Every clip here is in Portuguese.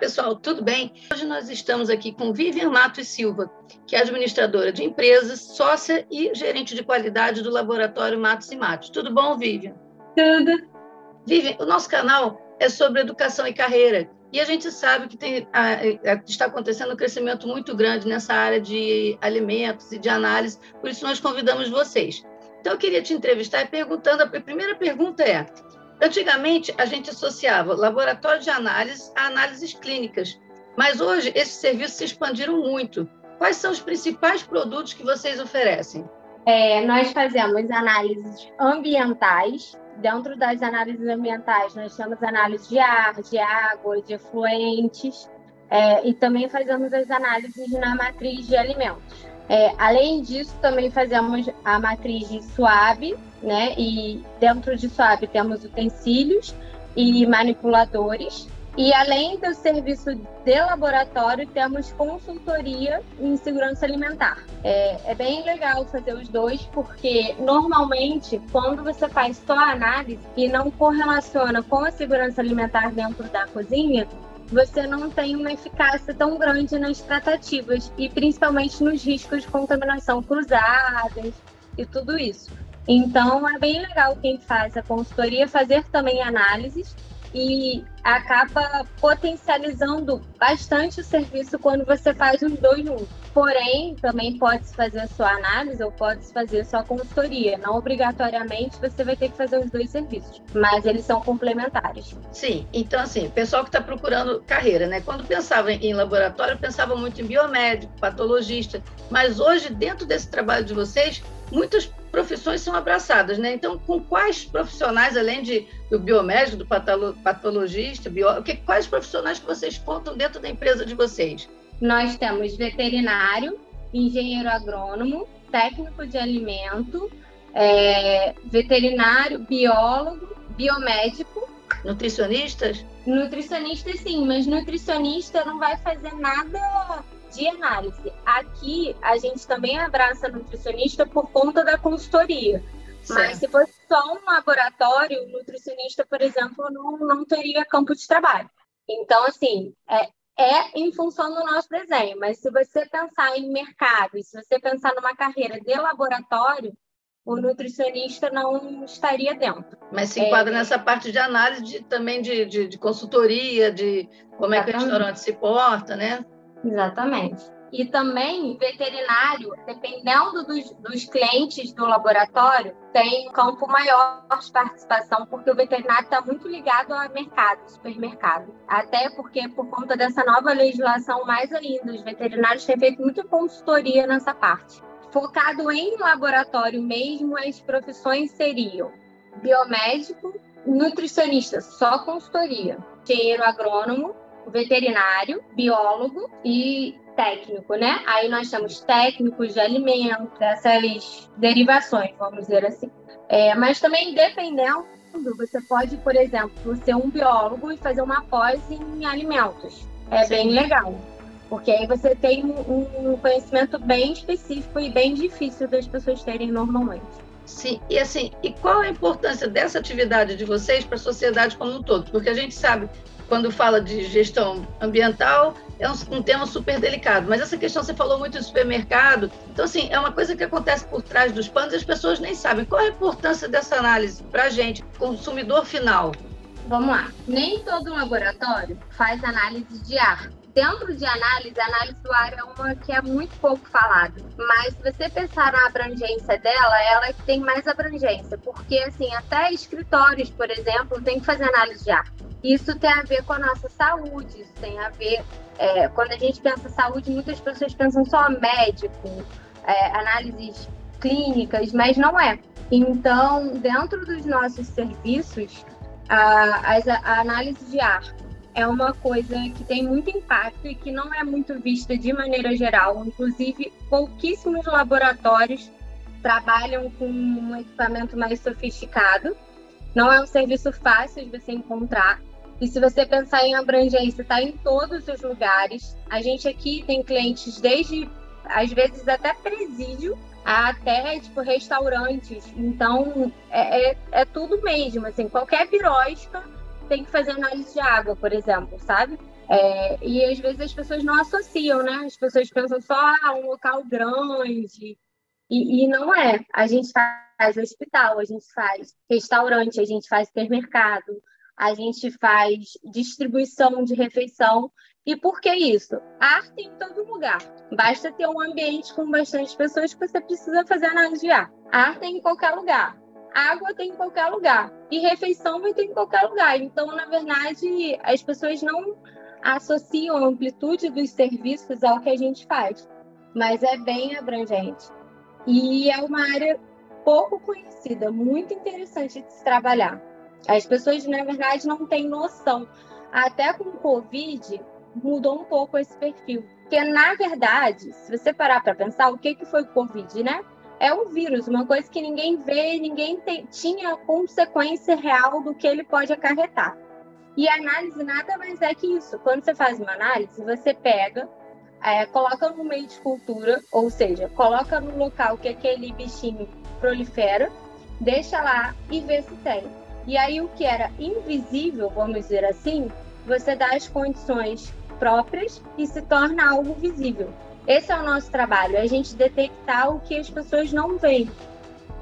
pessoal, tudo bem? Hoje nós estamos aqui com Vivian Matos Silva, que é administradora de empresas, sócia e gerente de qualidade do laboratório Matos e Matos. Tudo bom, Vivian? Tudo. Vivian, o nosso canal é sobre educação e carreira. E a gente sabe que tem, está acontecendo um crescimento muito grande nessa área de alimentos e de análise, por isso nós convidamos vocês. Então, eu queria te entrevistar e perguntando: a primeira pergunta é: Antigamente, a gente associava laboratório de análise a análises clínicas, mas hoje esses serviços se expandiram muito. Quais são os principais produtos que vocês oferecem? É, nós fazemos análises ambientais. Dentro das análises ambientais, nós temos análise de ar, de água, de efluentes, é, e também fazemos as análises na matriz de alimentos. É, além disso, também fazemos a matriz de suave, né? E dentro de suave temos utensílios e manipuladores. E além do serviço de laboratório, temos consultoria em segurança alimentar. É, é, bem legal fazer os dois, porque normalmente, quando você faz só análise e não correlaciona com a segurança alimentar dentro da cozinha, você não tem uma eficácia tão grande nas tratativas e principalmente nos riscos de contaminação cruzadas e tudo isso. Então é bem legal quem faz a consultoria fazer também análises e acaba potencializando bastante o serviço quando você faz os dois juntos. Porém, também pode-se fazer a sua análise ou pode-se fazer a sua consultoria. Não obrigatoriamente você vai ter que fazer os dois serviços, mas eles são complementares. Sim, então assim, pessoal que está procurando carreira, né? Quando pensava em laboratório, pensava muito em biomédico, patologista, mas hoje, dentro desse trabalho de vocês, muitas profissões são abraçadas, né? Então, com quais profissionais, além de, do biomédico, do patologista, bio, que, quais profissionais que vocês contam dentro da empresa de vocês? Nós temos veterinário, engenheiro agrônomo, técnico de alimento, é, veterinário, biólogo, biomédico. Nutricionistas? Nutricionista, sim, mas nutricionista não vai fazer nada de análise. Aqui a gente também abraça nutricionista por conta da consultoria. Certo. Mas se fosse só um laboratório, o nutricionista, por exemplo, não, não teria campo de trabalho. Então, assim, é, é em função do nosso desenho, mas se você pensar em mercado, e se você pensar numa carreira de laboratório, o nutricionista não estaria dentro. Mas se enquadra é, nessa parte de análise de, também de, de, de, consultoria, de como é que o restaurante se porta, né? Exatamente. E também veterinário, dependendo dos, dos clientes do laboratório, tem um campo maior de participação, porque o veterinário está muito ligado ao mercado, supermercado. Até porque, por conta dessa nova legislação, mais ainda, os veterinários têm feito muita consultoria nessa parte. Focado em laboratório mesmo, as profissões seriam biomédico, nutricionista, só consultoria, engenheiro agrônomo, veterinário, biólogo e técnico, né? Aí nós temos técnicos de alimento, dessas derivações, vamos dizer assim. É, mas também dependendo, você pode, por exemplo, ser um biólogo e fazer uma pós em alimentos. É Sim. bem legal. Porque aí você tem um, um conhecimento bem específico e bem difícil das pessoas terem normalmente. Sim, e assim, e qual a importância dessa atividade de vocês para a sociedade como um todo? Porque a gente sabe quando fala de gestão ambiental, é um, um, tema super delicado. Mas essa questão, você falou muito do supermercado. Então, assim, é uma coisa que acontece por trás dos panos e as pessoas nem sabem. Qual a importância dessa análise para a gente, consumidor final? Vamos lá. Nem todo laboratório faz análise de ar. Dentro de análise, a análise do ar é uma que é muito pouco falada. Mas se você pensar na abrangência dela, ela é que tem mais abrangência. Porque, assim, até escritórios, por exemplo, tem que fazer análise de ar. Isso tem a ver com a nossa saúde, isso tem a ver. É, quando a gente pensa saúde, muitas pessoas pensam só médico, é, análises clínicas, mas não é. Então, dentro dos nossos serviços, a, a, a análise de ar é uma coisa que tem muito impacto e que não é muito vista de maneira geral. Inclusive, pouquíssimos laboratórios trabalham com um equipamento mais sofisticado. Não é um serviço fácil de você encontrar. E se você pensar em abrangência, está em todos os lugares. A gente aqui tem clientes desde, às vezes, até presídio, até, tipo, restaurantes. Então, é, é, é tudo mesmo, assim, qualquer birosca tem que fazer análise de água, por exemplo, sabe? É, e às vezes as pessoas não associam, né? As pessoas pensam só ah, um local grande. E, e não é. A gente faz hospital, a gente faz restaurante, a gente faz supermercado, a gente faz distribuição de refeição. E por que isso? Arte em todo lugar. Basta ter um ambiente com bastante pessoas que você precisa fazer análise de ar. Arte em qualquer lugar. Água tem em qualquer lugar. E refeição vai ter em qualquer lugar. Então, na verdade, as pessoas não associam a amplitude dos serviços ao que a gente faz. Mas é bem abrangente. E é uma área pouco conhecida, muito interessante de se trabalhar. As pessoas, na verdade, não têm noção. Até com o Covid, mudou um pouco esse perfil. Porque, na verdade, se você parar para pensar, o que, que foi o Covid, né? É um vírus, uma coisa que ninguém vê, ninguém tem, tinha consequência real do que ele pode acarretar. E a análise nada mais é que isso. Quando você faz uma análise, você pega, é, coloca no meio de cultura, ou seja, coloca no local que aquele bichinho prolifera, deixa lá e vê se tem. E aí o que era invisível, vamos dizer assim, você dá as condições próprias e se torna algo visível. Esse é o nosso trabalho, é a gente detectar o que as pessoas não veem.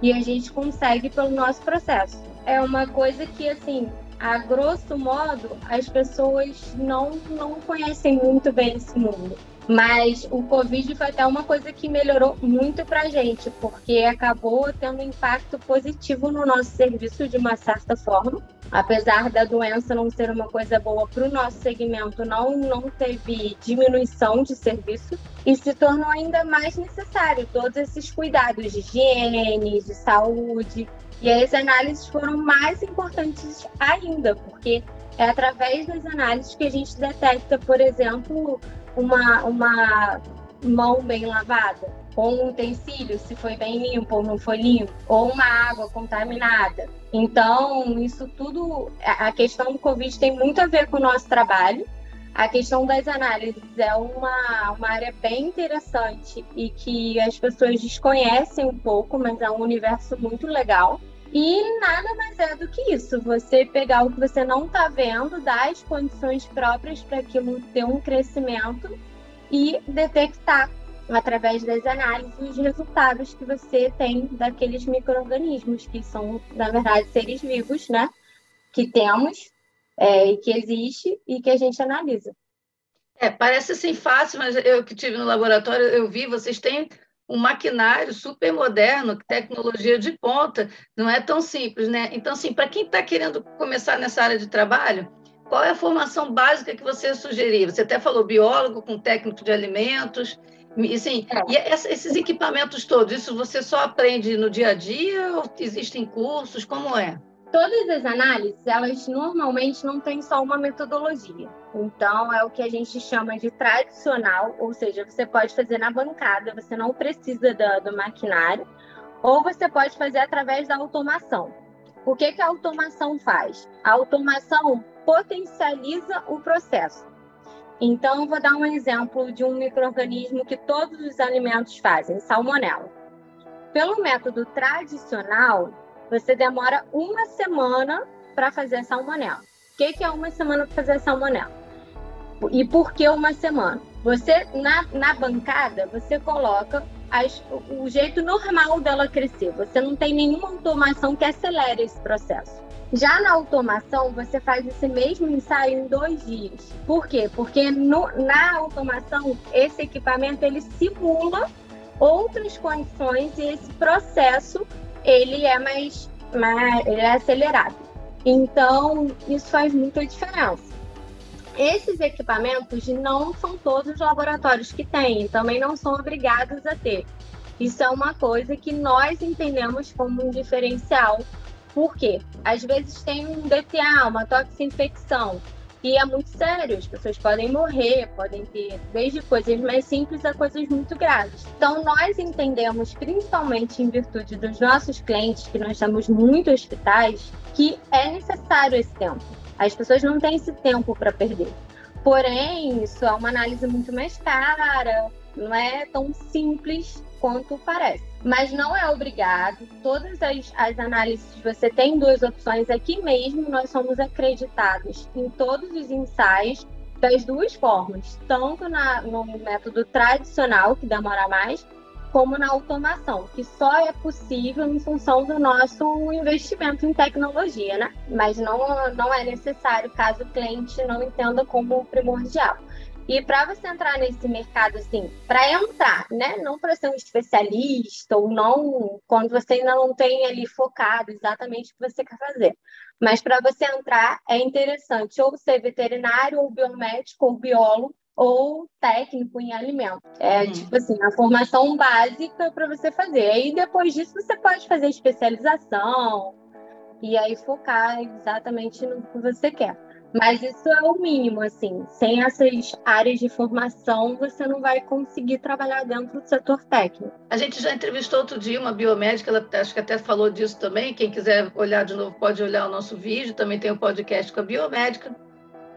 E a gente consegue pelo nosso processo. É uma coisa que, assim, a grosso modo, as pessoas não, não conhecem muito bem esse mundo. Mas o Covid foi até uma coisa que melhorou muito para a gente, porque acabou tendo um impacto positivo no nosso serviço de uma certa forma. Apesar da doença não ser uma coisa boa para o nosso segmento, não, não teve diminuição de serviço e se tornou ainda mais necessário todos esses cuidados de higiene, de saúde. E as análises foram mais importantes ainda, porque é através das análises que a gente detecta, por exemplo, uma, uma mão bem lavada, ou um utensílio, se foi bem limpo ou não foi limpo, ou uma água contaminada. Então, isso tudo, a questão do Covid tem muito a ver com o nosso trabalho. A questão das análises é uma, uma área bem interessante e que as pessoas desconhecem um pouco, mas é um universo muito legal. E nada mais é do que isso, você pegar o que você não está vendo, dar as condições próprias para aquilo ter um crescimento e detectar através das análises os resultados que você tem daqueles micro-organismos, que são, na verdade, seres vivos, né? Que temos é, e que existe e que a gente analisa. É, parece assim fácil, mas eu que tive no laboratório, eu vi, vocês têm um maquinário super moderno, tecnologia de ponta, não é tão simples, né? Então, assim, para quem está querendo começar nessa área de trabalho, qual é a formação básica que você sugeria? Você até falou biólogo com técnico de alimentos, e, assim, é. e esses equipamentos todos, isso você só aprende no dia a dia ou existem cursos? Como é? Todas as análises, elas normalmente não têm só uma metodologia. Então, é o que a gente chama de tradicional, ou seja, você pode fazer na bancada, você não precisa do, do maquinário, ou você pode fazer através da automação. O que, que a automação faz? A automação potencializa o processo. Então, vou dar um exemplo de um microorganismo que todos os alimentos fazem, salmonela. Pelo método tradicional, você demora uma semana para fazer salmonela. O que, que é uma semana para fazer salmonela? E por que uma semana? Você, na, na bancada, você coloca as, o jeito normal dela crescer. Você não tem nenhuma automação que acelere esse processo. Já na automação, você faz esse mesmo ensaio em dois dias. Por quê? Porque no, na automação, esse equipamento ele simula outras condições e esse processo ele é mais, mais ele é acelerado. Então, isso faz muita diferença. Esses equipamentos não são todos os laboratórios que têm, também não são obrigados a ter. Isso é uma coisa que nós entendemos como um diferencial. Por quê? Às vezes tem um DTA, uma toxinfecção, e é muito sério, as pessoas podem morrer, podem ter desde coisas mais simples a coisas muito graves. Então, nós entendemos, principalmente em virtude dos nossos clientes, que nós temos muitos hospitais, que é necessário esse tempo. As pessoas não têm esse tempo para perder. Porém, isso é uma análise muito mais cara, não é tão simples quanto parece. Mas não é obrigado. Todas as, as análises, você tem duas opções aqui mesmo. Nós somos acreditados em todos os ensaios das duas formas, tanto na, no método tradicional, que demora mais, como na automação, que só é possível em função do nosso investimento em tecnologia, né? Mas não, não é necessário caso o cliente não entenda como primordial. E para você entrar nesse mercado, assim, para entrar, né? Não para ser um especialista ou não, quando você ainda não tem ali focado exatamente o que você quer fazer. Mas para você entrar, é interessante ou ser veterinário, ou biomédico, ou biólogo, ou técnico em alimento. É uhum. tipo assim, a formação básica para você fazer. Aí depois disso você pode fazer especialização e aí focar exatamente no que você quer. Mas isso é o mínimo, assim. Sem essas áreas de formação, você não vai conseguir trabalhar dentro do setor técnico. A gente já entrevistou outro dia uma biomédica, ela acho que até falou disso também. Quem quiser olhar de novo pode olhar o nosso vídeo. Também tem o um podcast com a biomédica.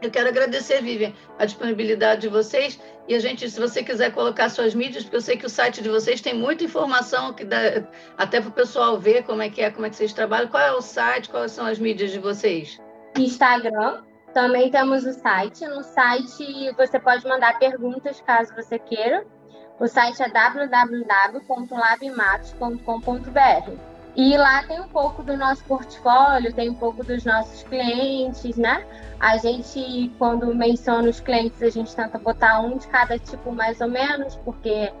Eu quero agradecer, Vivian, a disponibilidade de vocês. E a gente, se você quiser colocar suas mídias, porque eu sei que o site de vocês tem muita informação que dá até para o pessoal ver como é que é, como é que vocês trabalham. Qual é o site, quais são as mídias de vocês? Instagram. Também temos o site. No site você pode mandar perguntas caso você queira. O site é www.labmatos.com.br. E lá tem um pouco do nosso portfólio, tem um pouco dos nossos clientes, né? A gente, quando menciona os clientes, a gente tenta botar um de cada tipo mais ou menos, porque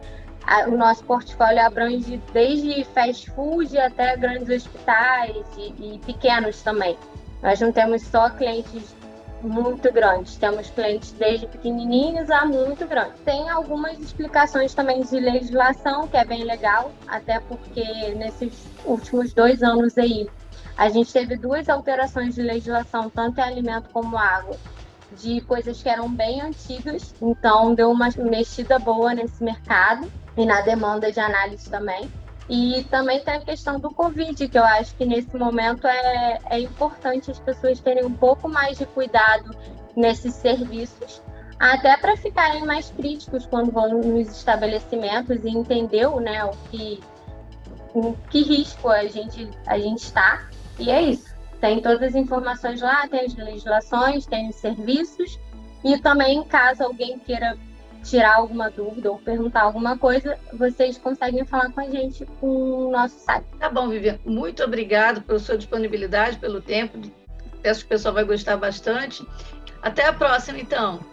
a, o nosso portfólio abrange desde fast food até grandes hospitais e, e pequenos também. Nós não temos só clientes muito grandes. Temos clientes desde pequenininhos a muito grandes. Tem algumas explicações também de legislação, que é bem legal, até porque nesses últimos dois anos aí a gente teve duas alterações de legislação, tanto em alimento como água, de coisas que eram bem antigas. Então deu uma mexida boa nesse mercado e na demanda de análise também. E também tem a questão do Covid, que eu acho que nesse momento é, é importante as pessoas terem um pouco mais de cuidado nesses serviços, até para ficarem mais críticos quando vão nos estabelecimentos e entender né, o que, em que risco a gente, a gente está. E é isso. Tem todas as informações lá, tem as legislações, tem os serviços. E também, caso alguém queira tirar alguma dúvida ou perguntar alguma coisa, vocês conseguem falar com a gente com o nosso site. Tá bom, Vivian. Muito obrigado pela sua disponibilidade, pelo tempo. Acho que o pessoal vai gostar bastante. Até a próxima, então.